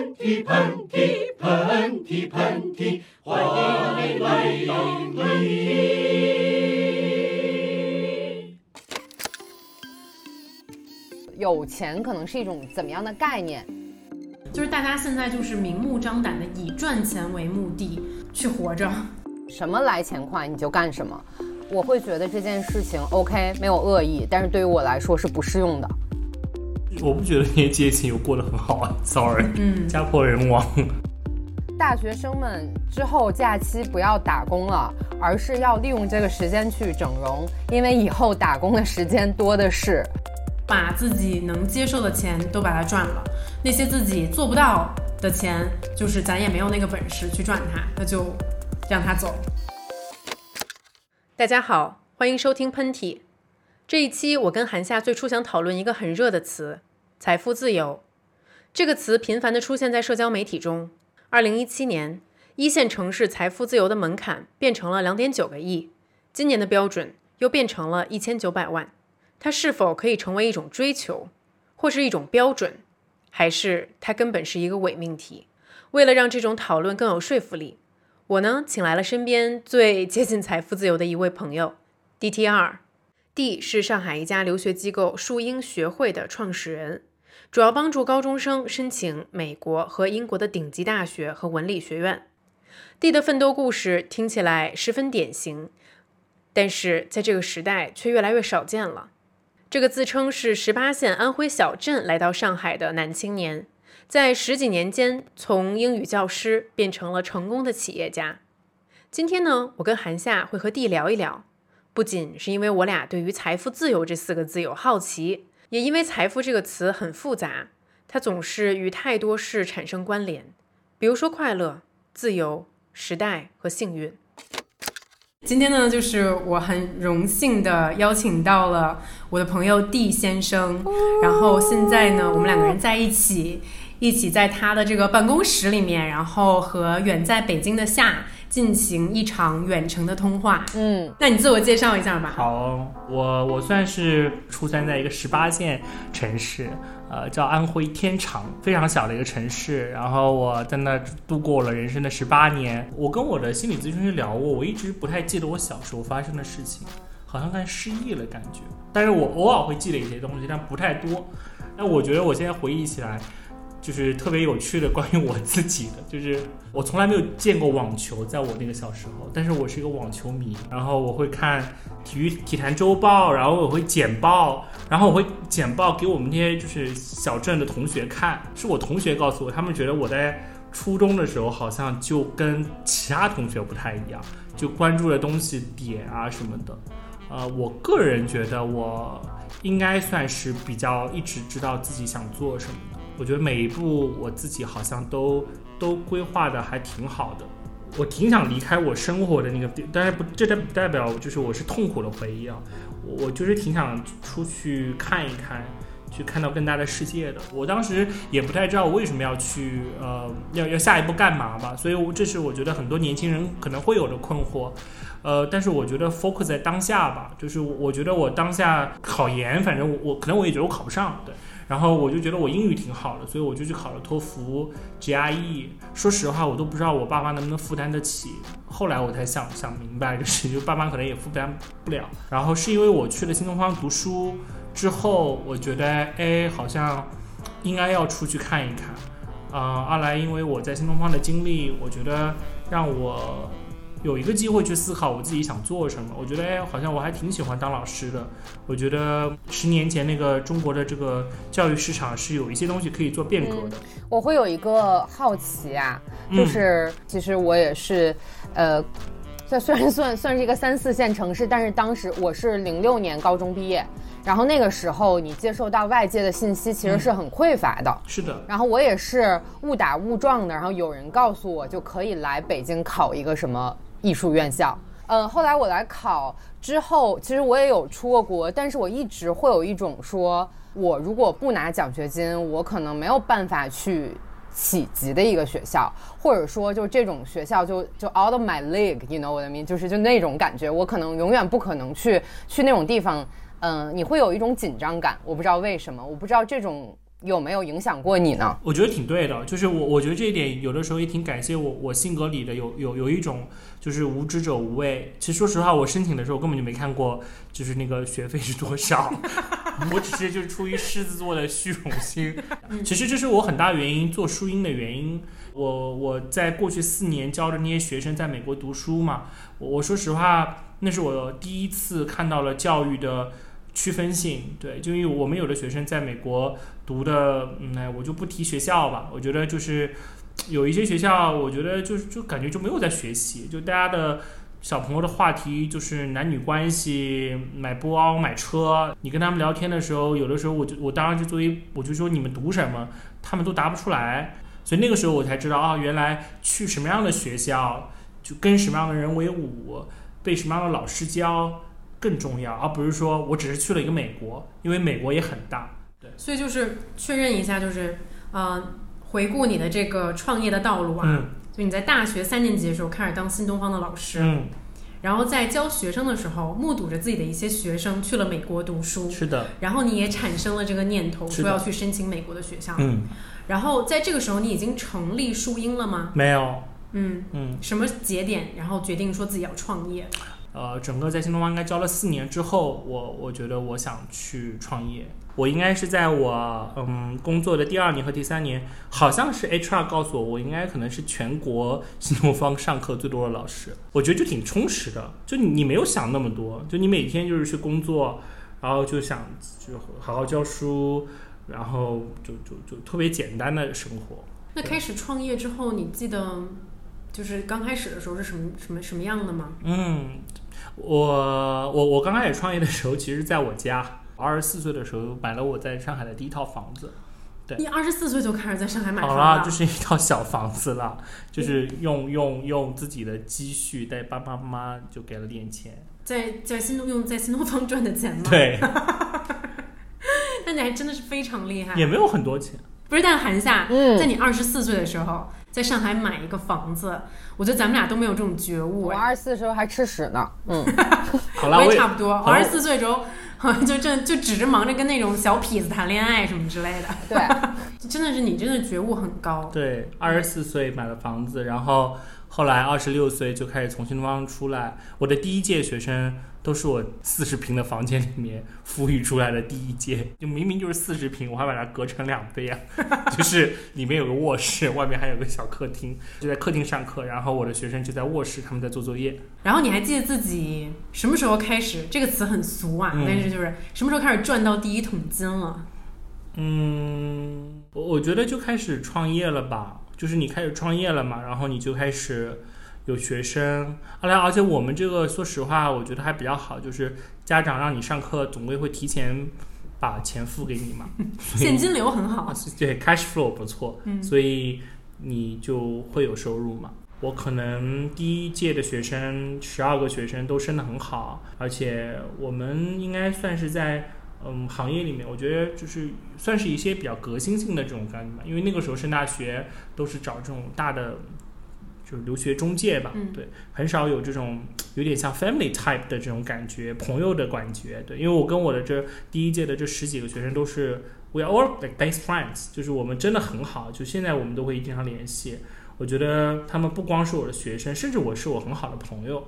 喷嚏喷嚏喷嚏喷嚏，欢迎你来到喷嚏。有钱可能是一种怎么样的概念？就是大家现在就是明目张胆的以赚钱为目的去活着，什么来钱快你就干什么。我会觉得这件事情 OK 没有恶意，但是对于我来说是不适用的。我不觉得那些阶层有过得很好啊，sorry，嗯，家破人亡。大学生们之后假期不要打工了，而是要利用这个时间去整容，因为以后打工的时间多的是。把自己能接受的钱都把它赚了，那些自己做不到的钱，就是咱也没有那个本事去赚它，那就让它走。大家好，欢迎收听喷嚏。这一期我跟韩夏最初想讨论一个很热的词——财富自由。这个词频繁地出现在社交媒体中。二零一七年，一线城市财富自由的门槛变成了两点九个亿，今年的标准又变成了一千九百万。它是否可以成为一种追求，或是一种标准，还是它根本是一个伪命题？为了让这种讨论更有说服力，我呢请来了身边最接近财富自由的一位朋友，DTR。D 是上海一家留学机构树英学会的创始人，主要帮助高中生申请美国和英国的顶级大学和文理学院。D 的奋斗故事听起来十分典型，但是在这个时代却越来越少见了。这个自称是十八线安徽小镇来到上海的男青年，在十几年间从英语教师变成了成功的企业家。今天呢，我跟韩夏会和 D 聊一聊，不仅是因为我俩对于“财富自由”这四个字有好奇，也因为“财富”这个词很复杂，它总是与太多事产生关联，比如说快乐、自由、时代和幸运。今天呢，就是我很荣幸的邀请到了我的朋友 D 先生，然后现在呢，我们两个人在一起，一起在他的这个办公室里面，然后和远在北京的夏进行一场远程的通话。嗯，那你自我介绍一下吧。好，我我算是出生在一个十八线城市。呃，叫安徽天长，非常小的一个城市。然后我在那度过了人生的十八年。我跟我的心理咨询师聊过，我一直不太记得我小时候发生的事情，好像快失忆了感觉。但是我偶尔会记得一些东西，但不太多。那我觉得我现在回忆起来。就是特别有趣的关于我自己的，就是我从来没有见过网球，在我那个小时候，但是我是一个网球迷，然后我会看体育体坛周报，然后我会剪报，然后我会剪报给我们那些就是小镇的同学看，是我同学告诉我，他们觉得我在初中的时候好像就跟其他同学不太一样，就关注的东西点啊什么的，呃，我个人觉得我应该算是比较一直知道自己想做什么。我觉得每一步我自己好像都都规划的还挺好的，我挺想离开我生活的那个地，但是不，这代不代表就是我是痛苦的回忆啊，我就是挺想出去看一看，去看到更大的世界的。我当时也不太知道我为什么要去，呃，要要下一步干嘛吧，所以这是我觉得很多年轻人可能会有的困惑，呃，但是我觉得 focus 在当下吧，就是我觉得我当下考研，反正我我可能我也觉得我考不上，对。然后我就觉得我英语挺好的，所以我就去考了托福、GRE。说实话，我都不知道我爸妈能不能负担得起。后来我才想想明白，就 是就爸妈可能也负担不了。然后是因为我去了新东方读书之后，我觉得哎，好像应该要出去看一看。啊，二来因为我在新东方的经历，我觉得让我。有一个机会去思考我自己想做什么，我觉得哎，好像我还挺喜欢当老师的。我觉得十年前那个中国的这个教育市场是有一些东西可以做变革的。我会有一个好奇啊，就是其实我也是，呃，虽虽然算算是一个三四线城市，但是当时我是零六年高中毕业，然后那个时候你接受到外界的信息其实是很匮乏的。是的。然后我也是误打误撞的，然后有人告诉我就可以来北京考一个什么。艺术院校，嗯，后来我来考之后，其实我也有出过国，但是我一直会有一种说，我如果不拿奖学金，我可能没有办法去企及的一个学校，或者说就这种学校就就 out of my league，you know what I mean，就是就那种感觉，我可能永远不可能去去那种地方，嗯，你会有一种紧张感，我不知道为什么，我不知道这种有没有影响过你呢？我觉得挺对的，就是我我觉得这一点有的时候也挺感谢我我性格里的有有有一种就是无知者无畏。其实说实话，我申请的时候根本就没看过就是那个学费是多少，我只是就是出于狮子座的虚荣心。其实这是我很大原因做书音的原因。我我在过去四年教的那些学生在美国读书嘛，我我说实话，那是我第一次看到了教育的。区分性，对，就因为我们有的学生在美国读的，嗯，哎，我就不提学校吧。我觉得就是有一些学校，我觉得就是就感觉就没有在学习，就大家的小朋友的话题就是男女关系、买包、买车。你跟他们聊天的时候，有的时候我就我当然就作为我就说你们读什么，他们都答不出来。所以那个时候我才知道啊，原来去什么样的学校，就跟什么样的人为伍，被什么样的老师教。更重要，而不是说我只是去了一个美国，因为美国也很大。对，所以就是确认一下，就是呃，回顾你的这个创业的道路啊，就你在大学三年级的时候开始当新东方的老师，嗯，然后在教学生的时候，目睹着自己的一些学生去了美国读书，是的，然后你也产生了这个念头，说要去申请美国的学校，嗯，然后在这个时候，你已经成立树英了吗？没有，嗯。嗯，什么节点，然后决定说自己要创业？呃，整个在新东方应该教了四年之后，我我觉得我想去创业。我应该是在我嗯工作的第二年和第三年，好像是 HR 告诉我，我应该可能是全国新东方上课最多的老师。我觉得就挺充实的，就你没有想那么多，就你每天就是去工作，然后就想就好好教书，然后就就就特别简单的生活。那开始创业之后，你记得？就是刚开始的时候是什么什么什么样的吗？嗯，我我我刚开始创业的时候，其实在我家，二十四岁的时候买了我在上海的第一套房子。对，你二十四岁就开始在上海买房了？就是一套小房子了，就是用用用自己的积蓄带爸爸妈妈就给了点钱，在在新东用在新东方赚的钱吗？对，那你还真的是非常厉害，也没有很多钱。不是，但韩夏，在你二十四岁的时候。在上海买一个房子，我觉得咱们俩都没有这种觉悟。我二十四的时候还吃屎呢，嗯，好了，我也差不多。我二十四岁的时候，就正就只是忙着跟那种小痞子谈恋爱什么之类的。对，真的是你真的觉悟很高。对，二十四岁买了房子，然后后来二十六岁就开始从新东方出来。我的第一届学生。都是我四十平的房间里面孵育出来的第一届，就明明就是四十平，我还把它隔成两倍啊！就是里面有个卧室，外面还有个小客厅，就在客厅上课，然后我的学生就在卧室，他们在做作业。然后你还记得自己什么时候开始？这个词很俗啊，但是就是什么时候开始赚到第一桶金了？嗯，我我觉得就开始创业了吧，就是你开始创业了嘛，然后你就开始。有学生，后来而且我们这个说实话，我觉得还比较好，就是家长让你上课，总归会提前把钱付给你嘛，现金流很好，对，cash flow 不错，所以你就会有收入嘛。我可能第一届的学生十二个学生都升得很好，而且我们应该算是在嗯行业里面，我觉得就是算是一些比较革新性的这种概念吧，因为那个时候升大学都是找这种大的。就是留学中介吧，对，很少有这种有点像 family type 的这种感觉，朋友的感觉，对，因为我跟我的这第一届的这十几个学生都是 we are all like best friends，就是我们真的很好，就现在我们都会经常联系。我觉得他们不光是我的学生，甚至我是我很好的朋友，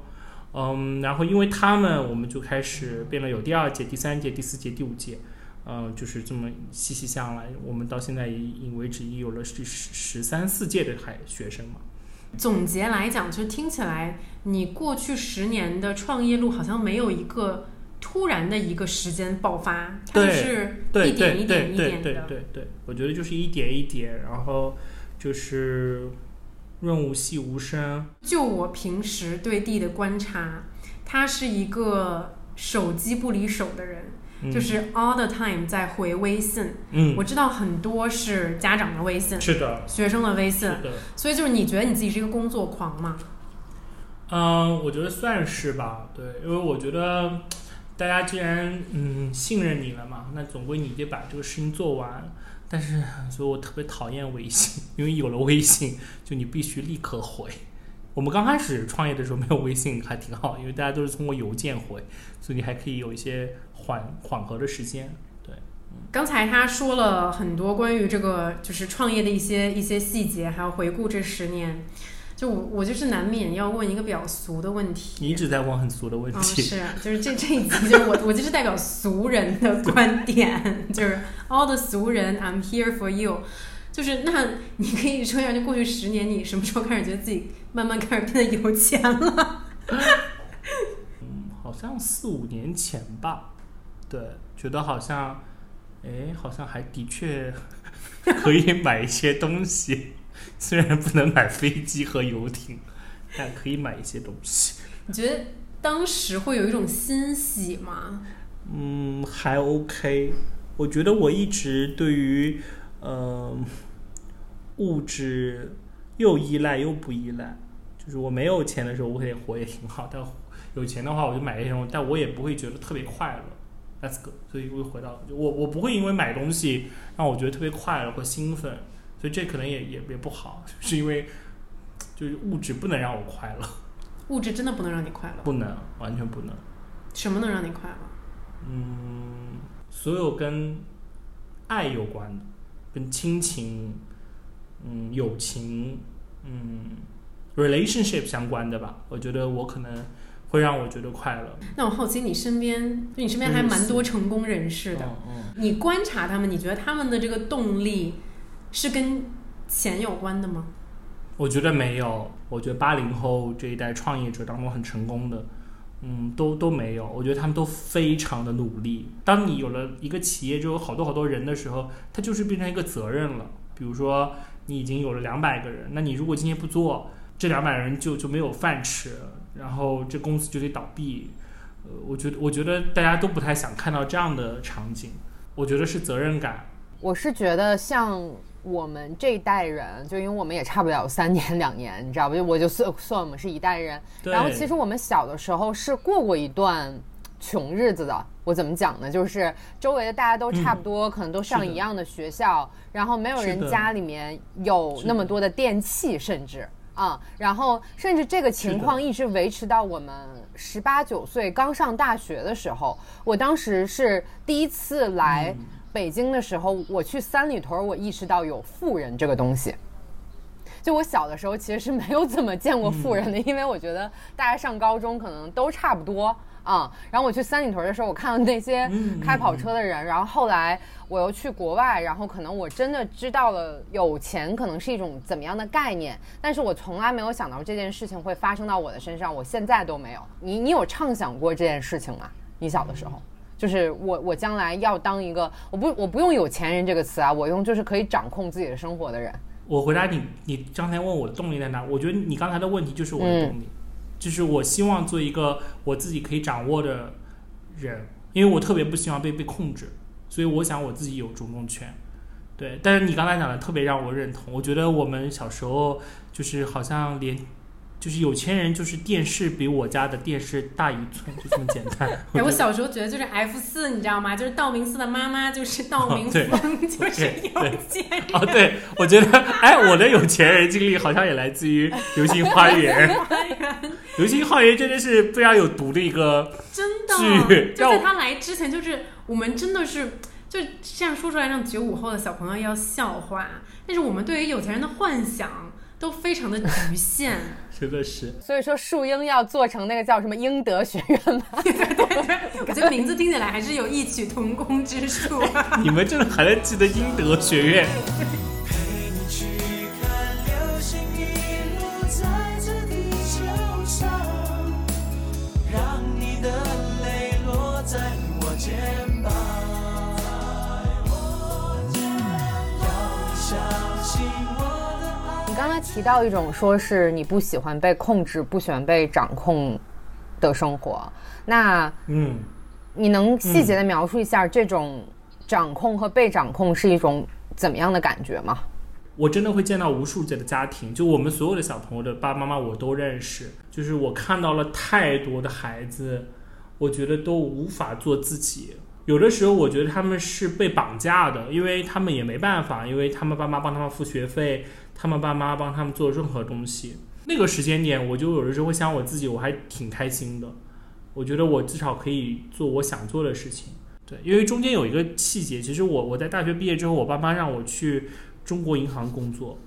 嗯，然后因为他们，我们就开始变得，有第二届、第三届、第四届、第五届，嗯，就是这么细细下来，我们到现在已为止已有了十十三四届的还学生嘛。总结来讲，就听起来你过去十年的创业路好像没有一个突然的一个时间爆发，它是一点一点一点的。对对对，我觉得就是一点一点，然后就是润物细无声。就我平时对地的观察，他是一个手机不离手的人。就是 all the time 在回微信，嗯，我知道很多是家长的微信，是的，学生的微信，所以就是你觉得你自己是一个工作狂吗？嗯，我觉得算是吧，对，因为我觉得大家既然嗯信任你了嘛，那总归你得把这个事情做完。但是，所以我特别讨厌微信，因为有了微信，就你必须立刻回。我们刚开始创业的时候没有微信还挺好，因为大家都是通过邮件回，所以你还可以有一些缓缓和的时间。对，刚才他说了很多关于这个就是创业的一些一些细节，还有回顾这十年。就我我就是难免要问一个比较俗的问题。你一直在问很俗的问哦，题。是啊，就是这这一集就是我我就是代表俗人的 观点，就是 all the 俗人，I'm here for you。就是那你可以说一下，就过去十年，你什么时候开始觉得自己慢慢开始变得有钱了？嗯好像四五年前吧，对，觉得好像，哎，好像还的确 可以买一些东西，虽然不能买飞机和游艇，但可以买一些东西。你觉得当时会有一种欣喜吗？嗯，还 OK。我觉得我一直对于，呃，物质又依赖又不依赖。就是我没有钱的时候，我可以活也挺好；但有钱的话，我就买一些东西，但我也不会觉得特别快乐。That's good。所以我又回到我我不会因为买东西让我觉得特别快乐或兴奋，所以这可能也也也不好，是因为就是物质不能让我快乐，物质真的不能让你快乐，不能，完全不能。什么能让你快乐？嗯，所有跟爱有关的，跟亲情、嗯友情、嗯 relationship 相关的吧，我觉得我可能会让我觉得快乐。那我好奇，你身边就你身边还蛮多成功人士的，嗯嗯，你观察他们，你觉得他们的这个动力是跟钱有关的吗？我觉得没有，我觉得八零后这一代创业者当中很成功的。嗯，都都没有，我觉得他们都非常的努力。当你有了一个企业，就有好多好多人的时候，它就是变成一个责任了。比如说，你已经有了两百个人，那你如果今天不做，这两百人就就没有饭吃，然后这公司就得倒闭。呃，我觉得我觉得大家都不太想看到这样的场景。我觉得是责任感。我是觉得像我们这一代人，就因为我们也差不了三年两年，你知道吧？就我就算算我们是一代人。然后其实我们小的时候是过过一段穷日子的。我怎么讲呢？就是周围的大家都差不多，可能都上一样的学校，然后没有人家里面有那么多的电器，甚至。啊、然后甚至这个情况一直维持到我们十八九岁刚上大学的时候。我当时是第一次来北京的时候，我去三里屯，我意识到有富人这个东西。就我小的时候其实是没有怎么见过富人的，因为我觉得大家上高中可能都差不多啊、然后我去三里屯的时候，我看到那些开跑车的人，然后后来我又去国外，然后可能我真的知道了有钱可能是一种怎么样的概念，但是我从来没有想到这件事情会发生到我的身上，我现在都没有。你你有畅想过这件事情吗？你小的时候？就是我，我将来要当一个，我不，我不用有钱人这个词啊，我用就是可以掌控自己的生活的人。我回答你，你刚才问我的动力在哪？我觉得你刚才的问题就是我的动力，就是我希望做一个我自己可以掌握的人，因为我特别不希望被被控制，所以我想我自己有主动权。对，但是你刚才讲的特别让我认同，我觉得我们小时候就是好像连。就是有钱人，就是电视比我家的电视大一寸，就这么简单。哎，我小时候觉得就是 F 四，你知道吗？就是道明寺的妈妈就是道明对峰，就是有钱人。哦，对，我觉得，哎，我的有钱人经历好像也来自于 《流星花园》。《流星花园》真的是非常有毒的一个，真剧的，就在他来之前，就是我们真的是就这样说出来，让九五后的小朋友要笑话。但是我们对于有钱人的幻想都非常的局限。真的是。所以说，树英要做成那个叫什么英德学院吗？我觉得名字听起来还是有异曲同工之处。你们真的还在记得英德学院？陪的爱。你刚才提到一种说是你不喜欢被控制、不喜欢被掌控的生活，那嗯，你能细节的描述一下这种掌控和被掌控是一种怎么样的感觉吗？我真的会见到无数节的家庭，就我们所有的小朋友的爸爸妈妈我都认识，就是我看到了太多的孩子，我觉得都无法做自己。有的时候我觉得他们是被绑架的，因为他们也没办法，因为他们爸妈帮他们付学费，他们爸妈帮他们做任何东西。那个时间点，我就有的时候会想我自己，我还挺开心的。我觉得我至少可以做我想做的事情。对，因为中间有一个细节，其实我我在大学毕业之后，我爸妈让我去中国银行工作。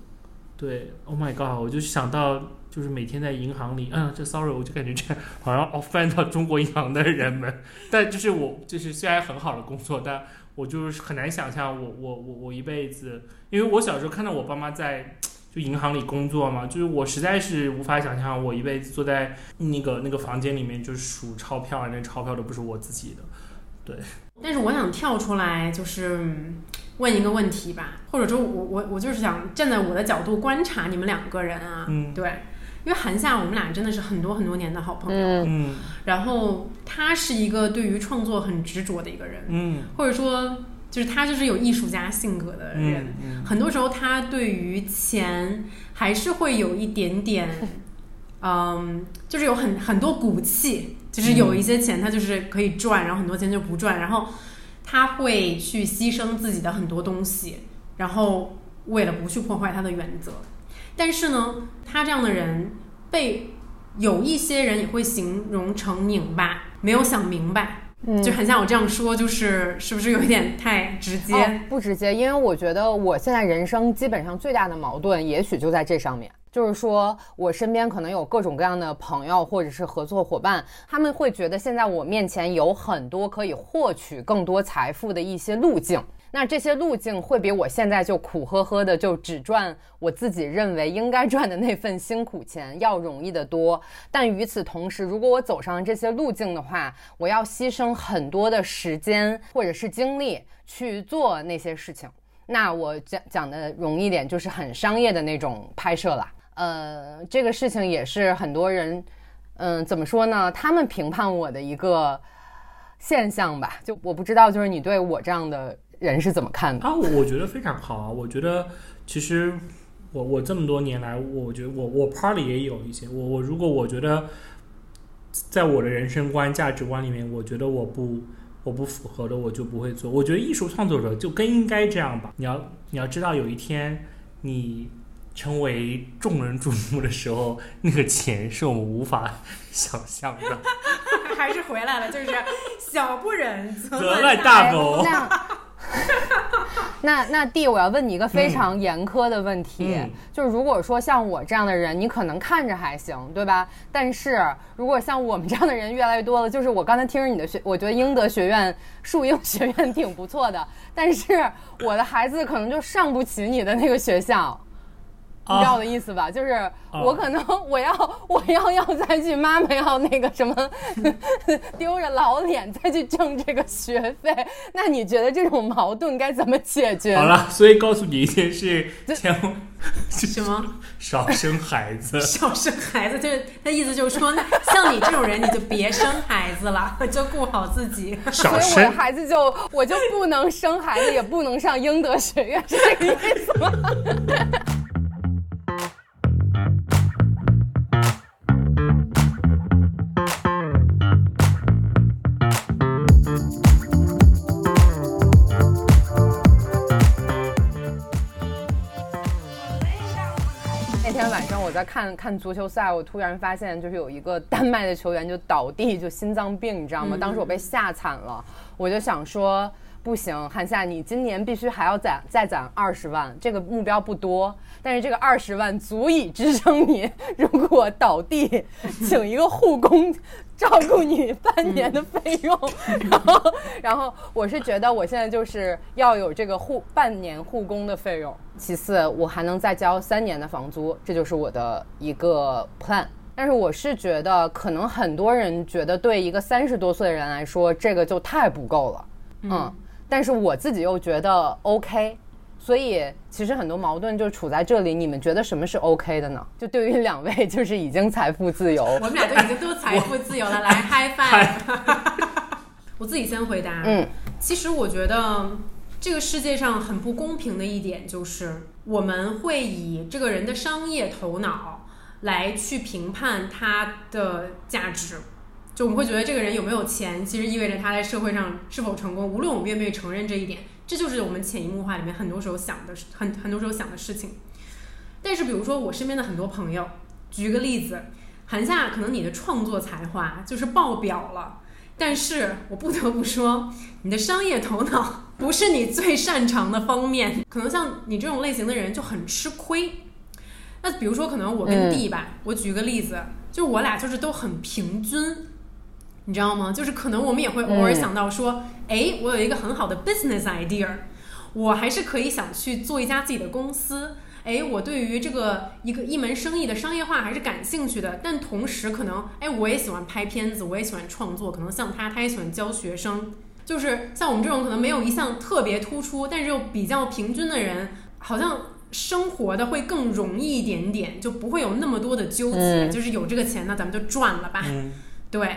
对，Oh my god！我就想到就是每天在银行里，嗯，这 sorry，我就感觉这好像 offend 到中国银行的人们。但就是我就是虽然很好的工作，但我就是很难想象我我我我一辈子，因为我小时候看到我爸妈在就银行里工作嘛，就是我实在是无法想象我一辈子坐在那个那个房间里面就是数钞票，那钞票都不是我自己的。对，但是我想跳出来，就是问一个问题吧，或者说我我我就是想站在我的角度观察你们两个人啊，嗯。对，因为韩夏我们俩真的是很多很多年的好朋友，嗯。嗯然后他是一个对于创作很执着的一个人，嗯。或者说就是他就是有艺术家性格的人，嗯嗯。很多时候他对于钱还是会有一点点，嗯，就是有很很多骨气，就是有一些钱他就是可以赚，然后很多钱就不赚，然后他会去牺牲自己的很多东西，然后为了不去破坏他的原则。但是呢，他这样的人被有一些人也会形容成拧巴，没有想明白，嗯就很像我这样说，就是是不是有一点太直接？哦，不直接，因为我觉得我现在人生基本上最大的矛盾，也许就在这上面。就是说我身边可能有各种各样的朋友或者是合作伙伴，他们会觉得现在我面前有很多可以获取更多财富的一些路径。那这些路径会比我现在就苦呵呵的就只赚我自己认为应该赚的那份辛苦钱要容易得多。但与此同时，如果我走上这些路径的话，我要牺牲很多的时间或者是精力去做那些事情。那我讲讲的容易点，就是很商业的那种拍摄啦。呃，这个事情也是很多人，嗯，怎么说呢？他们评判我的一个现象吧。就我不知道，就是你对我这样的人是怎么看的？啊，我我觉得非常好啊！我觉得其实我我这么多年来，我觉得我我 party 也有一些，我我如果我觉得在我的人生观、价值观里面，我觉得我不我不符合的，我就不会做。我觉得艺术创作者就更应该这样吧。你要你要知道，有一天你成为众人瞩目的时候，那个钱是我们无法想象的。还是回来了，就是小不忍则 则乱大谋 那样那那弟，我要问你一个非常严苛的问题，嗯就是如果说像我这样的人，你可能看着还行，对吧？但是如果像我们这样的人越来越多了，就是我刚才听着你的学，我觉得英德学院、树英学院挺不错的，但是我的孩子可能就上不起你的那个学校。你知道我的意思吧？就是我可能我要我要要再去妈妈要那个什么丢着老脸再去挣这个学费，那你觉得这种矛盾该怎么解决？好，了，所以告诉你一件事，千万什么 少生孩子。少生孩子，就是他意思就是说，那像你这种人，你就别生孩子了，就顾好自己。所以我的少生，孩子就我就不能生孩子，也不能上英德学院，是这个意思吗？在看看足球赛，我突然发现就是有一个丹麦的球员就倒地，就心脏病，你知道吗？当时我被吓惨了，我就想说。不行，韩夏，你今年必须还要攒再攒二十万，这个目标不多，但是这个二十万足以支撑你，如果倒地，请一个护工照顾你半年的费用。然后，然后我是觉得我现在就是要有这个护半年护工的费用。其次，我还能再交三年的房租，这就是我的一个 plan。但是我是觉得，可能很多人觉得对一个三十多岁的人来说，这个就太不够了。嗯，但是我自己又觉得 OK。所以其实很多矛盾就处在这里。你们觉得什么是 OK 的呢？就对于两位，就是已经财富自由，我们俩都已经都财富自由了，来 high five。我自己先回答。嗯，其实我觉得这个世界上很不公平的一点就是，我们会以这个人的商业头脑来去评判他的价值。就我们会觉得这个人有没有钱，其实意味着他在社会上是否成功。无论我们愿不愿意承认这一点，这就是我们潜移默化里面很多时候想的，很很多时候想的事情。但是比如说我身边的很多朋友，举个例子，韩夏，可能你的创作才华就是爆表了，但是我不得不说，你的商业头脑 不是你最擅长的方面，可能像你这种类型的人就很吃亏。那比如说，可能我跟 D 吧，我举个例子，就我俩就是都很平均，你知道吗？就是可能我们也会偶尔想到说，哎，我有一个很好的 business idea，我还是可以想去做一家自己的公司。哎，我对于这个一个一门生意的商业化还是感兴趣的，但同时可能，哎，我也喜欢拍片子，我也喜欢创作，可能像他，他也喜欢教学生，就是像我们这种可能没有一项特别突出，但是又比较平均的人，好像生活的会更容易一点点，就不会有那么多的纠结，就是有这个钱，那咱们就赚了吧。嗯对，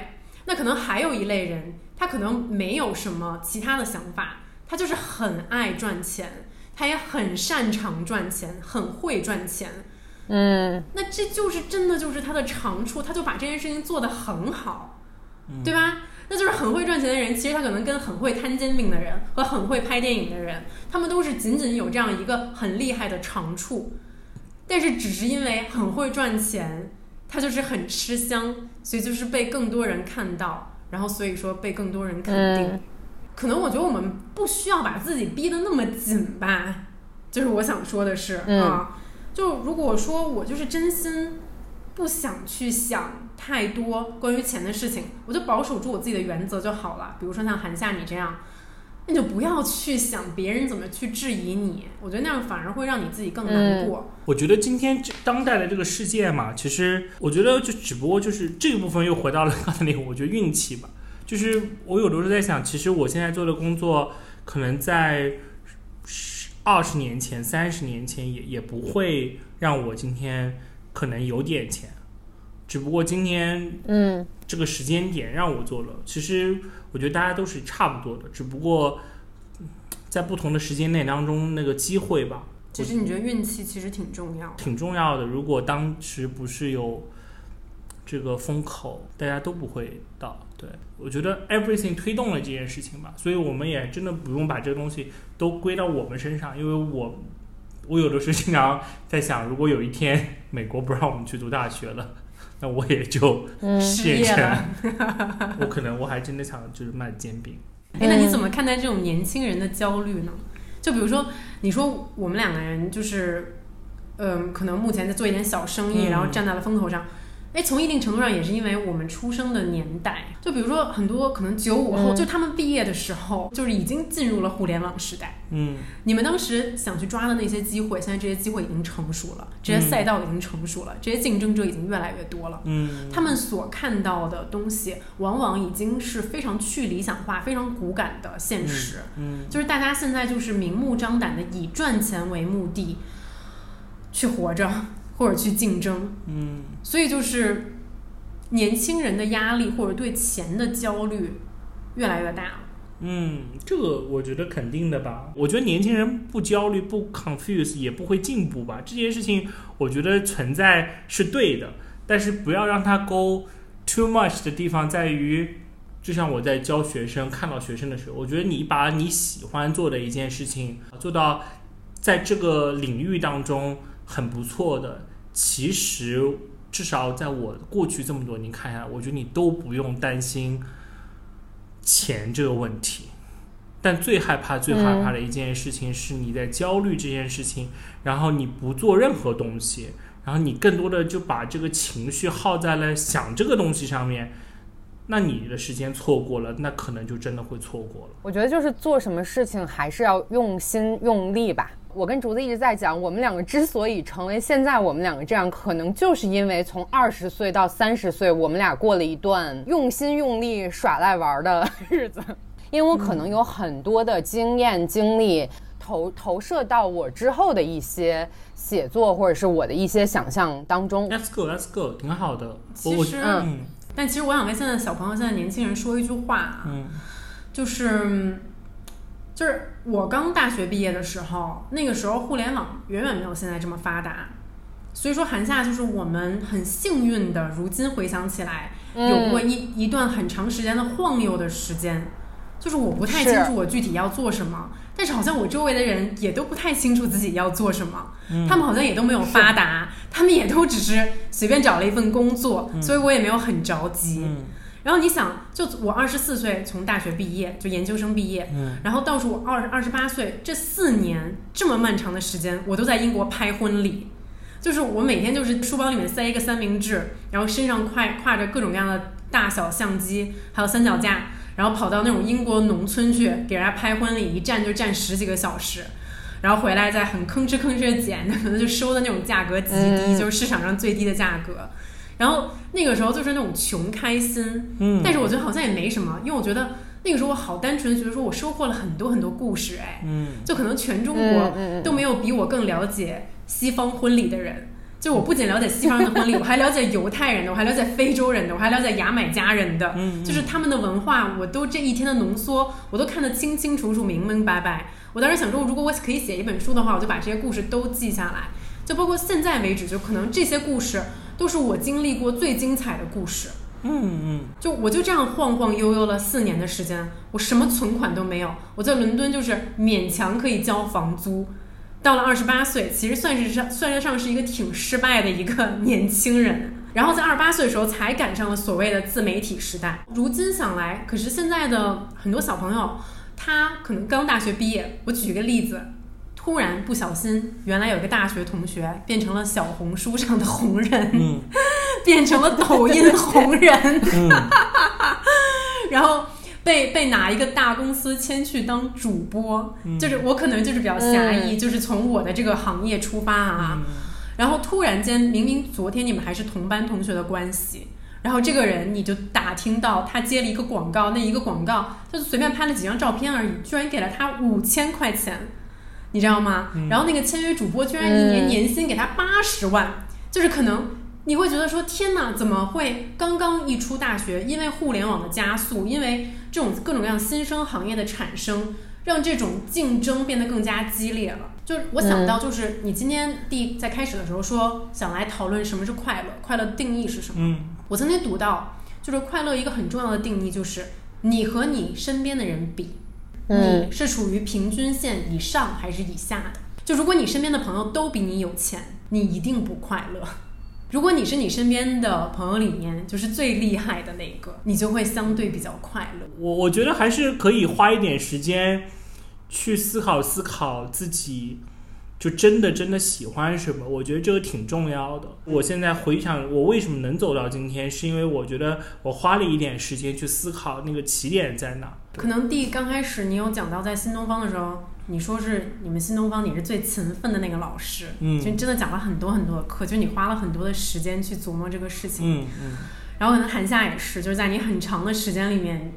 那可能还有一类人，他可能没有什么其他的想法，他就是很爱赚钱，他也很擅长赚钱，很会赚钱。嗯，那这就是真的就是他的长处，他就把这件事情做得很好，对吧？那就是很会赚钱的人，其实他可能跟很会摊煎饼的人和很会拍电影的人，他们都是仅仅有这样一个很厉害的长处，但是只是因为很会赚钱，他就是很吃香，所以就是被更多人看到，然后所以说被更多人肯定。嗯可能我觉得我们不需要把自己逼得那么紧吧，就是我想说的是、嗯啊，就如果说我就是真心不想去想太多关于钱的事情，我就保守住我自己的原则就好了。比如说像韩夏你这样，那就不要去想别人怎么去质疑你，我觉得那样反而会让你自己更难过。我觉得今天这当代的这个世界嘛，其实我觉得就只不过就是这个部分又回到了 刚才那个，我觉得运气吧。就是我有的时候在想，其实我现在做的工作，可能在二十年前、三十年前也也不会让我今天可能有点钱，只不过今天嗯这个时间点让我做了。其实我觉得大家都是差不多的，只不过嗯在不同的时间内当中，那个机会吧，其实你觉得运气其实挺重要的。挺重要的。如果当时不是有这个风口，大家都不会到。对我觉得 everything 推动了这件事情吧，所以我们也真的不用把这个东西都归到我们身上，因为我我有的时候经常在想，如果有一天美国不让我们去读大学了，那我也就嗯变业了成 我可能我还真的想就是卖煎饼。哎，那你怎么看待这种年轻人的焦虑呢？就比如说，你说我们两个人就是，嗯、可能目前在做一点小生意，嗯然后站在了风口上。哎，从一定程度上也是因为我们出生的年代，就比如说很多可能九五后，嗯就他们毕业的时候，就是已经进入了互联网时代。嗯你们当时想去抓的那些机会，现在这些机会已经成熟了，这些赛道已经成熟了，这些竞争者已经越来越多了。嗯他们所看到的东西，往往已经是非常去理想化、非常骨感的现实。嗯就是大家现在就是明目张胆的以赚钱为目的去活着，或者去竞争，嗯所以就是年轻人的压力或者对钱的焦虑越来越大了。嗯，这个我觉得肯定的吧。我觉得年轻人不焦虑、不 confuse 也不会进步吧。这件事情我觉得存在是对的，但是不要让它 go too much 的地方在于，就像我在教学生、看到学生的时候，我觉得你把你喜欢做的一件事情做到在这个领域当中很不错的，其实至少在我过去这么多年看下来，我觉得你都不用担心钱这个问题。但最害怕、最害怕的一件事情是你在焦虑这件事情，然后你不做任何东西，然后你更多的就把这个情绪耗在了想这个东西上面，那你的时间错过了，那可能就真的会错过了。我觉得就是做什么事情还是要用心用力吧。我跟竹子一直在讲，我们两个之所以成为现在我们两个这样，可能就是因为从二十岁到三十岁，我们俩过了一段用心用力耍赖玩的 日子。因为我可能有很多的经验经历投投射到我之后的一些写作或者是我的一些想象当中。Let's go, let's go，挺好的。我其实，嗯但其实我想为现在的小朋友、现在年轻人说一句话啊，嗯就是就是我刚大学毕业的时候，那个时候互联网远远没有现在这么发达，所以说寒夏就是我们很幸运的，如今回想起来，有过一一段很长时间的晃悠的时间，就是我不太清楚我具体要做什么，但是好像我周围的人也都不太清楚自己要做什么，他们好像也都没有发达，他们也都只是随便找了一份工作，所以我也没有很着急。嗯然后你想，就我二十四岁从大学毕业，就研究生毕业，嗯，然后倒数二二十八岁，这四年这么漫长的时间，我都在英国拍婚礼。就是我每天就是书包里面塞一个三明治，然后身上挎挎着各种各样的大小相机，还有三脚架，然后跑到那种英国农村去给人家拍婚礼，一站就站十几个小时，然后回来再很吭哧吭哧的剪，可能就收的那种价格极低，嗯就是市场上最低的价格。然后那个时候就是那种穷开心，嗯。但是我觉得好像也没什么，因为我觉得那个时候我好单纯，觉得说我收获了很多很多故事，哎，嗯。就可能全中嗯国都没有比我更了解西方婚礼的人。就我不仅了解西方人的婚礼，我还了解犹太人的，我还了解非洲人的，我还了解牙买加人的，嗯。就是他们的文化，我都这一天的浓缩，我都看得清清楚楚、明明白白。我当时想说，如果我可以写一本书的话，我就把这些故事都记下来，就包括现在为止，就可能这些故事都是我经历过最精彩的故事。嗯嗯就我就这样晃晃悠悠了四年的时间，我什么存款都没有，我在伦敦就是勉强可以交房租。到了二十八岁，其实算是上算得上是一个挺失败的一个年轻人。然后在二十八岁的时候才赶上了所谓的自媒体时代。如今想来，可是现在的很多小朋友，他可能刚大学毕业。我举个例子，突然不小心，原来有个大学同学变成了小红书上的红人。嗯。变成了抖音红人，嗯。然后被被哪一个大公司签去当主播，就是我可能就是比较狭义，就是从我的这个行业出发啊，然后突然间明明昨天你们还是同班同学的关系。然后这个人，你就打听到他接了一个广告，那一个广告就是随便拍了几张照片而已，居然给了他五千块钱，你知道吗？然后那个签约主播居然一年嗯年薪给他八十万，就是可能你会觉得说天哪，怎么会刚刚一出大学，因为互联网的加速，因为这种各种各样新生行业的产生，让这种竞争变得更加激烈了。就是我想到，就是你今天第在开始的时候说想来讨论什么是快乐，快乐定义是什么？嗯我曾经读到，就是快乐一个很重要的定义就是你和你身边的人比，嗯你是处于平均线以上还是以下的？就如果你身边的朋友都比你有钱，你一定不快乐。如果你是你身边的朋友里面就是最厉害的那个，你就会相对比较快乐。我我觉得还是可以花一点时间去思考思考自己，就真的真的喜欢什么。我觉得这个挺重要的。我现在回想，我为什么能走到今天，是因为我觉得我花了一点时间去思考那个起点在哪。可能第刚开始你有讲到在新东方的时候，你说是你们新东方你是最勤奋的那个老师，嗯就真的讲了很多很多的课，就你花了很多的时间去琢磨这个事情。嗯嗯然后可能韩夏也是，就是在你很长的时间里面，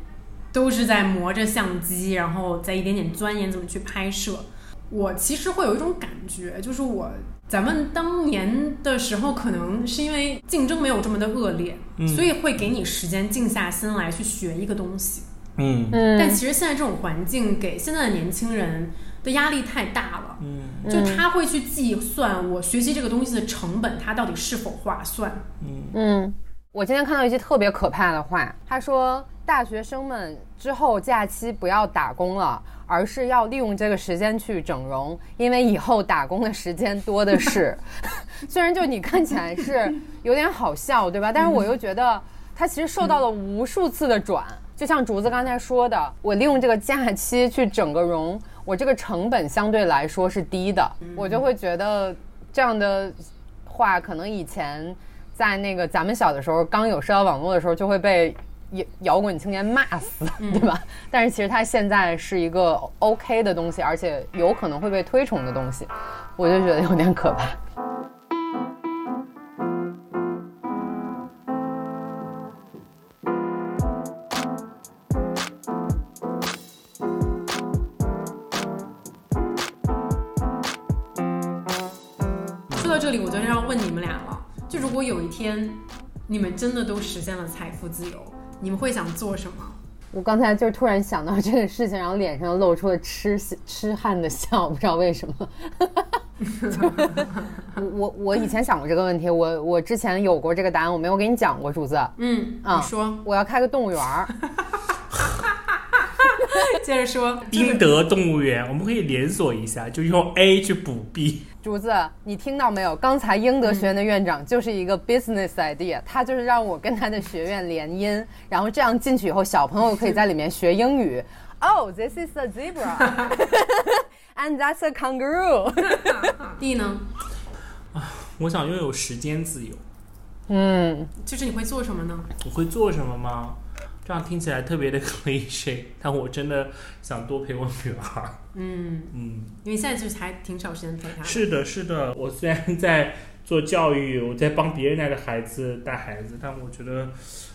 都是在磨着相机，然后在一点点钻研怎么去拍摄。我其实会有一种感觉，就是我咱们当年的时候，可能是因为竞争没有这么的恶劣，嗯所以会给你时间静下心来去学一个东西。嗯嗯，但其实现在这种环境给现在的年轻人的压力太大了，嗯就他会去计算我学习这个东西的成本，它到底是否划算。嗯，我今天看到一句特别可怕的话，他说大学生们之后假期不要打工了，而是要利用这个时间去整容，因为以后打工的时间多的是。虽然就你看起来是有点好笑，对吧？但是我又觉得他其实受到了无数次的转。就像竹子刚才说的，我利用这个假期去整个容，我这个成本相对来说是低的，我就会觉得这样的话，可能以前在那个咱们小的时候，刚有社交网络的时候，就会被摇摇滚青年骂死，对吧？但是其实它现在是一个 OK 的东西，而且有可能会被推崇的东西，我就觉得有点可怕。问你们俩了，就如果有一天你们真的都实现了财富自由，你们会想做什么？我刚才就突然想到这个事情，然后脸上露出了痴痴汉的笑，不知道为什么。我我我以前想过这个问题，我我之前有过这个答案，我没有给你讲过，主子。嗯，啊你说，我要开个动物园儿，接着说，英德动物园，我们可以连锁一下，就用 A 去补 B。竹子，你听到没有？刚才英德学院的院长就是一个 business idea，他就是让我跟他的学院联姻，然后这样进去以后，小朋友可以在里面学英语。Oh, this is a zebra, and that's a kangaroo. D 呢？我想拥有时间自由。嗯，就是你会做什么呢？我会做什么吗？这样听起来特别的 cliche，但我真的想多陪我女儿。嗯，嗯，因为现在就是还挺少时间陪她。是的，是的。我虽然在做教育，我在帮别人家的孩子带孩子，但我觉得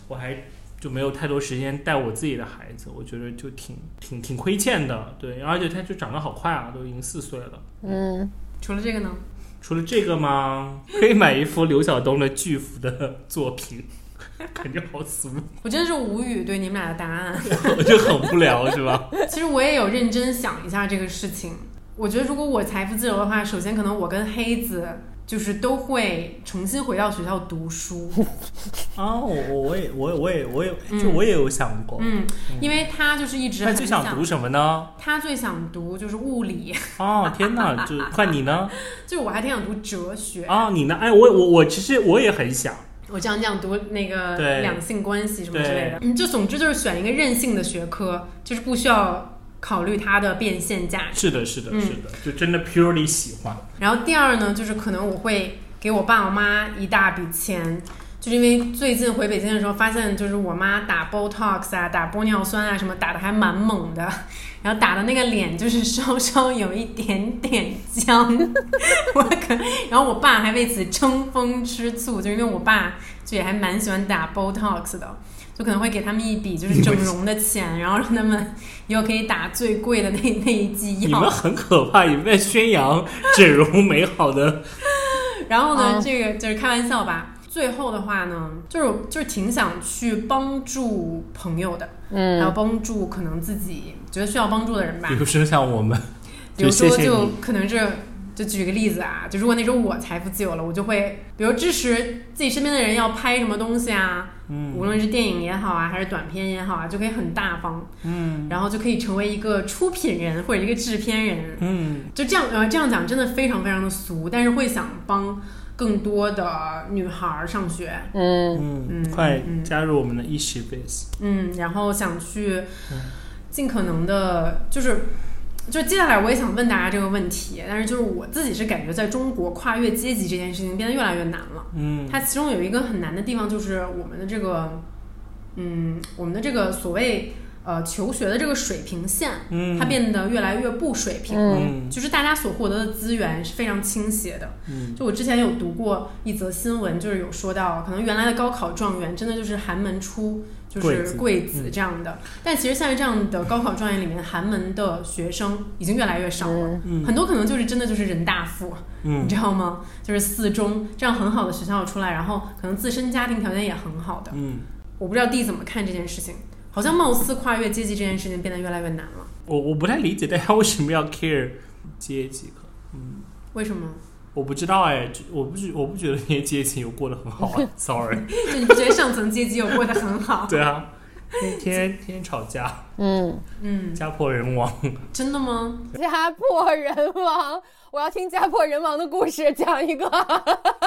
我还就没有太多时间带我自己的孩子，我觉得就挺挺挺亏欠的。对，而且他就长得好快啊，都已经四岁了。嗯，除了这个呢？除了这个吗？可以买一幅刘晓东的巨幅的作品，感觉好俗，我真的是无语对你们俩的答案。我就很无聊，是吧？其实我也有认真想一下这个事情。我觉得如果我财富自由的话，首先可能我跟黑子就是都会重新回到学校读书。啊，我我我也我我也我也嗯就我也有想过，嗯，因为他就是一直那很最想读什么呢？他最想读就是物理，哦，天哪，就换你呢？就是我还挺想读哲学。啊，你呢？哎，我我我其实我也很想，我这样这样读那个两性关系什么之类的，嗯，就总之就是选一个任性的学科，就是不需要考虑它的变现价值。是的，是的，嗯。是的，就真的 purely 喜欢。然后第二呢，就是可能我会给我爸我妈一大笔钱，就是因为最近回北京的时候发现，就是我妈打 Botox 啊、打玻尿酸啊什么打的还蛮猛的，然后打的那个脸就是稍稍有一点点僵，我可，然后我爸还为此争风吃醋，就因为我爸就也还蛮喜欢打 Botox 的。就可能会给他们一笔就是整容的钱，然后让他们以后可以打最贵的那那一剂药。你们很可怕，你们在宣扬整容美好的。然后呢，嗯这个就是开玩笑吧。最后的话呢，就是就是挺想去帮助朋友的，还有嗯，帮助可能自己觉得需要帮助的人吧比。如说像我们，比如说，就。可能是就举个例子啊，就如果那时候我财富自由了，我就会比如支持自己身边的人要拍什么东西啊，嗯无论是电影也好啊，还是短片也好啊，就可以很大方，嗯然后就可以成为一个出品人或者一个制片人，嗯，就这样呃，这样讲真的非常非常的俗，但是会想帮更多的女孩儿上学，嗯，嗯，嗯快嗯加入我们的一起 base。嗯，然后想去尽可能的，就是。就接下来我也想问大家这个问题，但是就是我自己是感觉在中国跨越阶级这件事情变得越来越难了。嗯它其中有一个很难的地方，就是我们的这个，嗯，我们的这个所谓呃求学的这个水平线，嗯，它变得越来越不水平。嗯就是大家所获得的资源是非常倾斜的。嗯就我之前有读过一则新闻，就是有说到，可能原来的高考状元真的就是寒门出，就是贵子这样的。但其实现在这样的高考状元里面，寒门的学生已经越来越少了。嗯很多可能就是真的就是人大附，你嗯知道吗？就是四中这样很好的学校出来，然后可能自身家庭条件也很好的。嗯，我不知道弟怎么看这件事情，好像貌似跨越阶级这件事情变得越来越难了。我我不太理解 大家为什么要 care 阶级。嗯，为什么？我不知道哎，我不觉我不觉得那些阶级有过得很好啊，sorry。就你不觉得上层阶级有过得很好？对啊，天天天天吵架，嗯，嗯，家破人亡。真的吗？家破人亡，我要听家破人亡的故事，讲一个。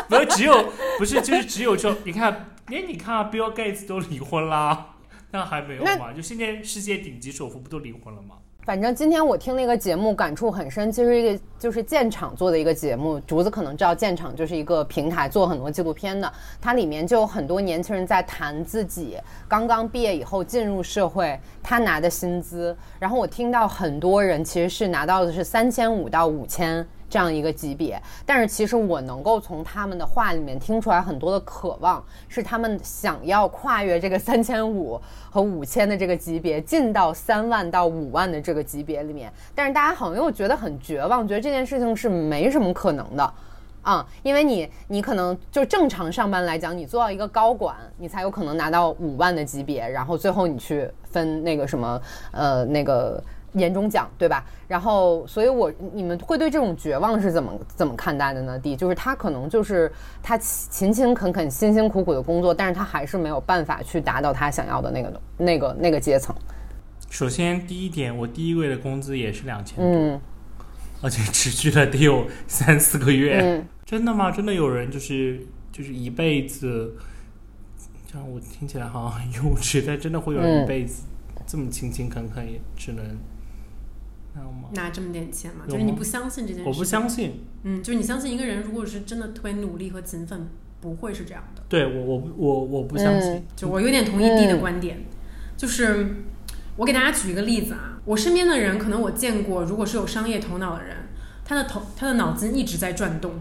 不是只有不是就是只有就你看，连你看啊，Bill Gates 都离婚啦，那还没有吗？就现在世界顶级首富不都离婚了吗？反正今天我听那个节目感触很深，其实一个就是建厂做的一个节目，竹子可能知道建厂就是一个平台做很多纪录片的，它里面就有很多年轻人在谈自己刚刚毕业以后进入社会，他拿的薪资，然后我听到很多人其实是拿到的是三千五到五千。这样一个级别，但是其实我能够从他们的话里面听出来很多的渴望，是他们想要跨越这个 三千五和五千的这个级别，进到三万到五万的这个级别里面。但是大家好像又觉得很绝望，觉得这件事情是没什么可能的。啊、因为你你可能就正常上班来讲，你做到一个高管，你才有可能拿到五万的级别，然后最后你去分那个什么呃那个年终奖，对吧？然后，所以我你们会对这种绝望是怎么怎么看待的呢？第一，就是他可能就是他勤勤恳恳、辛辛苦苦的工作，但是他还是没有办法去达到他想要的那个那个那个阶层。首先第一点，我第一个月的工资也是两千多，嗯而且持续了得有 三四个月。嗯，真的吗？真的有人就是就是一辈子，这样我听起来好像很幼稚，但真的会有人嗯一辈子这么勤勤恳恳，也只能拿这么点钱吗就是你不相信这件事。我不相信。嗯，就是你相信一个人，如果是真的特别努力和勤奋，不会是这样的。对我，我我我不相信。嗯就我有点同意 D 的嗯观点，就是我给大家举一个例子啊，我身边的人可能我见过，如果是有商业头脑的人，他的头他的脑筋一直在转动，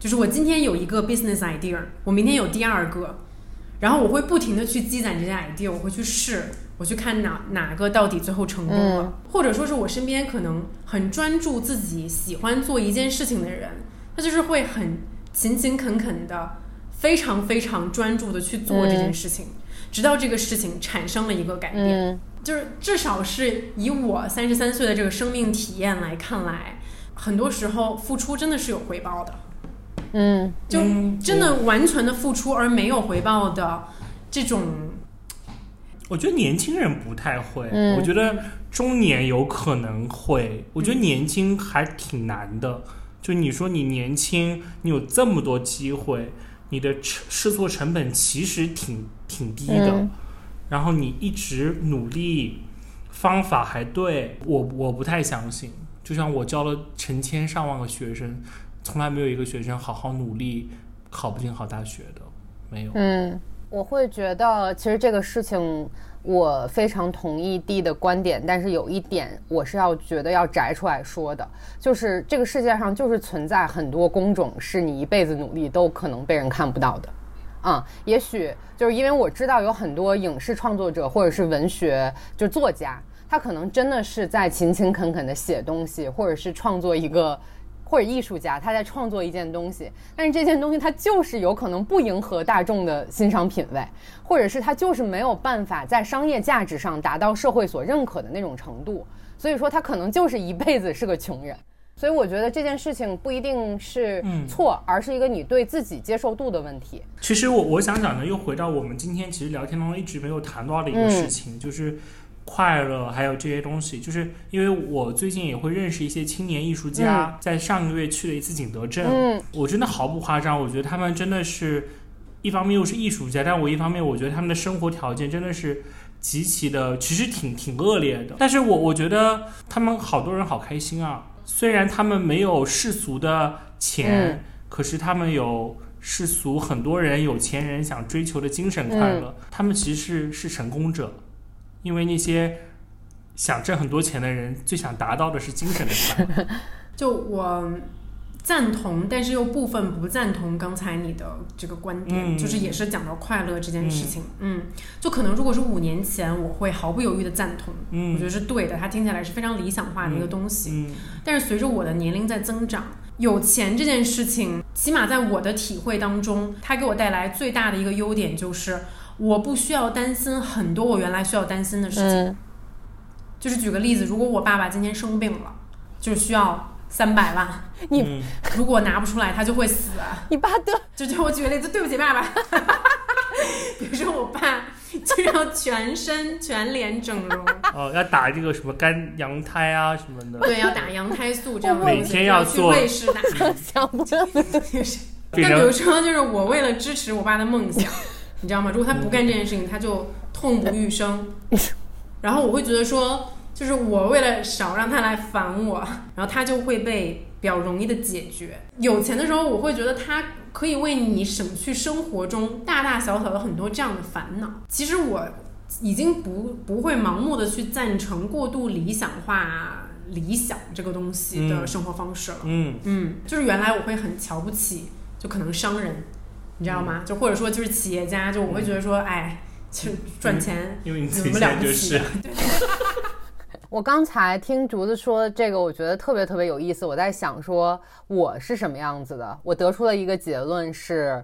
就是我今天有一个 business idea，我明天有第二个，然后我会不停的去积攒这些 idea，我会去试，我去看哪哪个到底最后成功了，或者说是我身边可能很专注自己喜欢做一件事情的人，他就是会很勤勤恳恳的。非常非常专注的去做这件事情，直到这个事情产生了一个改变。嗯就是至少是以我三十三岁的这个生命体验来看来，很多时候付出真的是有回报的。嗯就嗯真的完全的付出而没有回报的这种，我觉得年轻人不太会，嗯我觉得中年有可能会。我觉得年轻还挺难的。就你说你年轻，你有这么多机会，你的试错成本其实挺挺低的，嗯然后你一直努力，方法还对，我我不太相信。就像我教了成千上万个学生，从来没有一个学生好好努力考不进好大学的，没有。嗯，我会觉得其实这个事情我非常同意 D 的观点，但是有一点我是要觉得要摘出来说的，就是这个世界上就是存在很多工种是你一辈子努力都可能被人看不到的。啊、也许就是因为我知道有很多影视创作者或者是文学就作家，他可能真的是在勤勤恳恳的写东西，或者是创作一个或者艺术家他在创作一件东西，但是这件东西它就是有可能不迎合大众的欣赏品味，或者是它就是没有办法在商业价值上达到社会所认可的那种程度，所以说他可能就是一辈子是个穷人。所以我觉得这件事情不一定是错，而是一个你对自己接受度的问题。其实我我想讲的，又回到我们今天其实聊天当中一直没有谈到的一个事情，就是快乐，还有这些东西。就是因为我最近也会认识一些青年艺术家，在上个月去了一次景德镇，嗯我真的毫不夸张，我觉得他们真的是一方面又是艺术家，但我一方面我觉得他们的生活条件真的是。极其的，其实挺挺恶劣的，但是我我觉得他们好多人好开心啊。虽然他们没有世俗的钱，嗯可是他们有世俗很多人有钱人想追求的精神快乐，他们其实是是成功者，因为那些想挣很多钱的人最想达到的是精神的快乐。就我赞同，但是又部分不赞同刚才你的这个观点，嗯就是也是讲到快乐这件事情。嗯，就可能如果是五年前，我会毫不犹豫的赞同，我觉嗯得是对的，它听起来是非常理想化的一个东西。嗯但是随着我的年龄在增长，有钱这件事情，起码在我的体会当中，它给我带来最大的一个优点就是，我不需要担心很多我原来需要担心的事情。嗯就是举个例子，如果我爸爸今天生病了，就需要三百万，你嗯如果拿不出来，他就会死。你爸的就就我举个例子，对不起爸爸。比如说我爸就要全身全脸整容，哦，要打这个什么肝羊胎啊什么的，对，要打羊胎素这样的每天要去做卫视打。想不到，就是变但比如说，就是我为了支持我爸的梦想，你知道吗？如果他不干这件事情，他就痛不欲生。然后我会觉得说，就是我为了少让他来烦我，然后他就会被比较容易的解决。有钱的时候，我会觉得他可以为你省去生活中大大小小的很多这样的烦恼。其实我已经不不会盲目的去赞成过度理想化理想这个东西的嗯生活方式了。嗯嗯，就是原来我会很瞧不起，就可能商人，你知道吗？就或者说就是企业家，就我会觉得说，哎，就赚钱因为你自己有什么了不起的？对 我刚才听竹子说这个，我觉得特别特别有意思。我在想说我是什么样子的，我得出了一个结论是，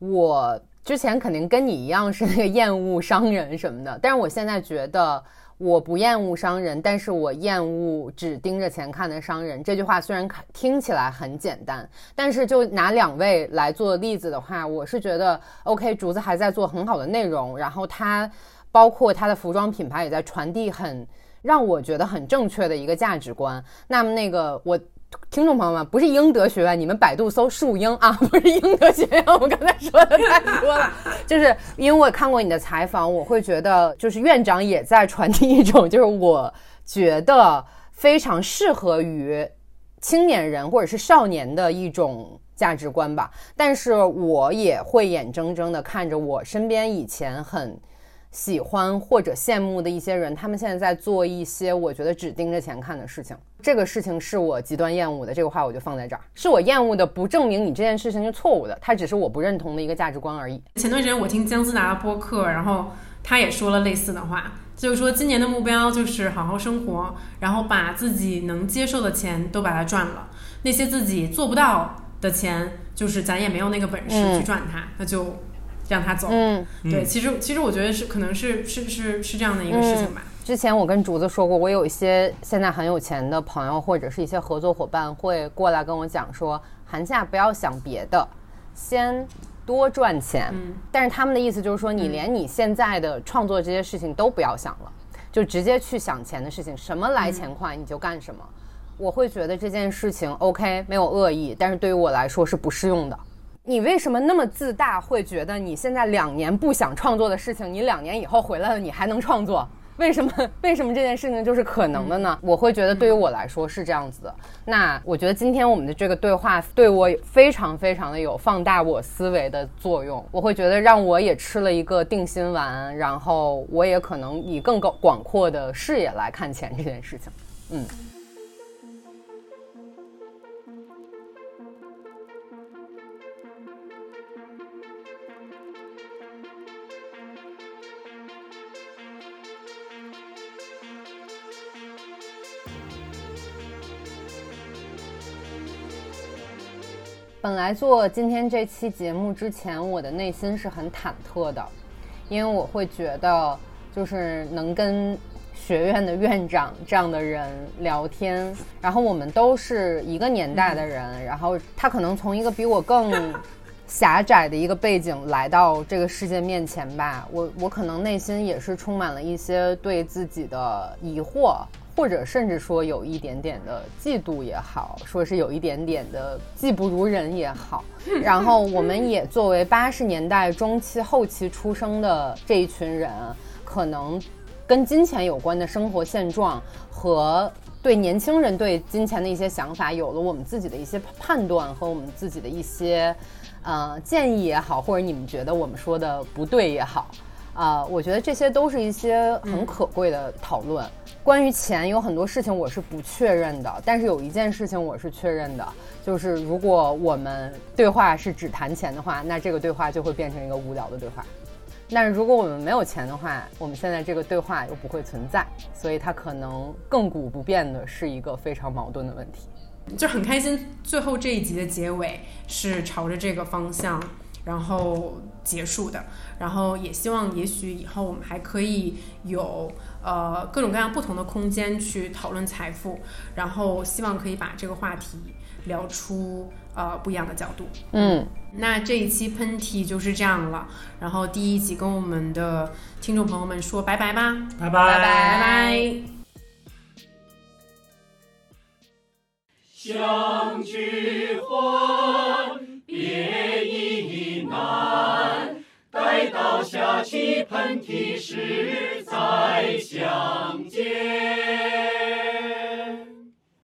我之前肯定跟你一样是那个厌恶商人什么的，但是我现在觉得我不厌恶商人，但是我厌恶只盯着钱看的商人。这句话虽然听起来很简单，但是就拿两位来做例子的话，我是觉得 OK，竹子还在做很好的内容，然后他包括他的服装品牌也在传递很。让我觉得很正确的一个价值观。那么那个我听众朋友们，不是英德学院，你们百度搜树英啊，不是英德学院。我刚才说的太多了，就是因为我看过你的采访，我会觉得就是院长也在传递一种，就是我觉得非常适合于青年人或者是少年的一种价值观吧。但是我也会眼睁睁的看着我身边以前很。喜欢或者羡慕的一些人，他们现在在做一些我觉得只盯着钱看的事情。这个事情是我极端厌恶的。这个话我就放在这儿，是我厌恶的，不证明你这件事情是错误的，它只是我不认同的一个价值观而已。前段时间我听姜思达的播客，然后他也说了类似的话，就是说今年的目标就是好好生活，然后把自己能接受的钱都把它赚了，那些自己做不到的钱，就是咱也没有那个本事去赚它，那就。让他走，嗯，对，其实其实我觉得是可能是是是是这样的一个事情吧。之前我跟竹子说过，我有一些现在很有钱的朋友或者是一些合作伙伴会过来跟我讲说，寒假不要想别的，先多赚钱。嗯，但是他们的意思就是说，你连你现在的创作这些事情都不要想了，就直接去想钱的事情，什么来钱快你就干什么。我会觉得这件事情 OK 没有恶意，但是对于我来说是不适用的。你为什么那么自大？会觉得你现在两年不想创作的事情，你两年以后回来了，你还能创作？为什么？为什么这件事情就是可能的呢？我会觉得对于我来说是这样子的。那我觉得今天我们的这个对话对我非常非常的有放大我思维的作用。我会觉得让我也吃了一个定心丸，然后我也可能以更广广阔的视野来看钱这件事情。嗯。本来做今天这期节目之前，我的内心是很忐忑的，因为我会觉得，就是能跟学院的院长这样的人聊天，然后我们都是一个年代的人，然后他可能从一个比我更狭窄的一个背景来到这个世界面前吧，我我可能内心也是充满了一些对自己的疑惑。或者甚至说有一点点的嫉妒也好，说是有一点点的技不如人也好，然后我们也作为八十年代中期后期出生的这一群人，可能跟金钱有关的生活现状和对年轻人对金钱的一些想法，有了我们自己的一些判断和我们自己的一些呃建议也好，或者你们觉得我们说的不对也好。啊，我觉得这些都是一些很可贵的讨论。关于钱，有很多事情我是不确认的，但是有一件事情我是确认的，就是如果我们对话是只谈钱的话，那这个对话就会变成一个无聊的对话。但是如果我们没有钱的话，我们现在这个对话又不会存在，所以它可能亘古不变的是一个非常矛盾的问题。就很开心，最后这一集的结尾是朝着这个方向。然后结束的，然后也希望，也许以后我们还可以有呃各种各样不同的空间去讨论财富，然后希望可以把这个话题聊出呃不一样的角度。嗯，那这一期喷嚏就是这样了，然后第一集跟我们的听众朋友们说拜拜吧，拜拜拜拜拜。相聚欢。别亦难，待到下起喷嚏时再相见。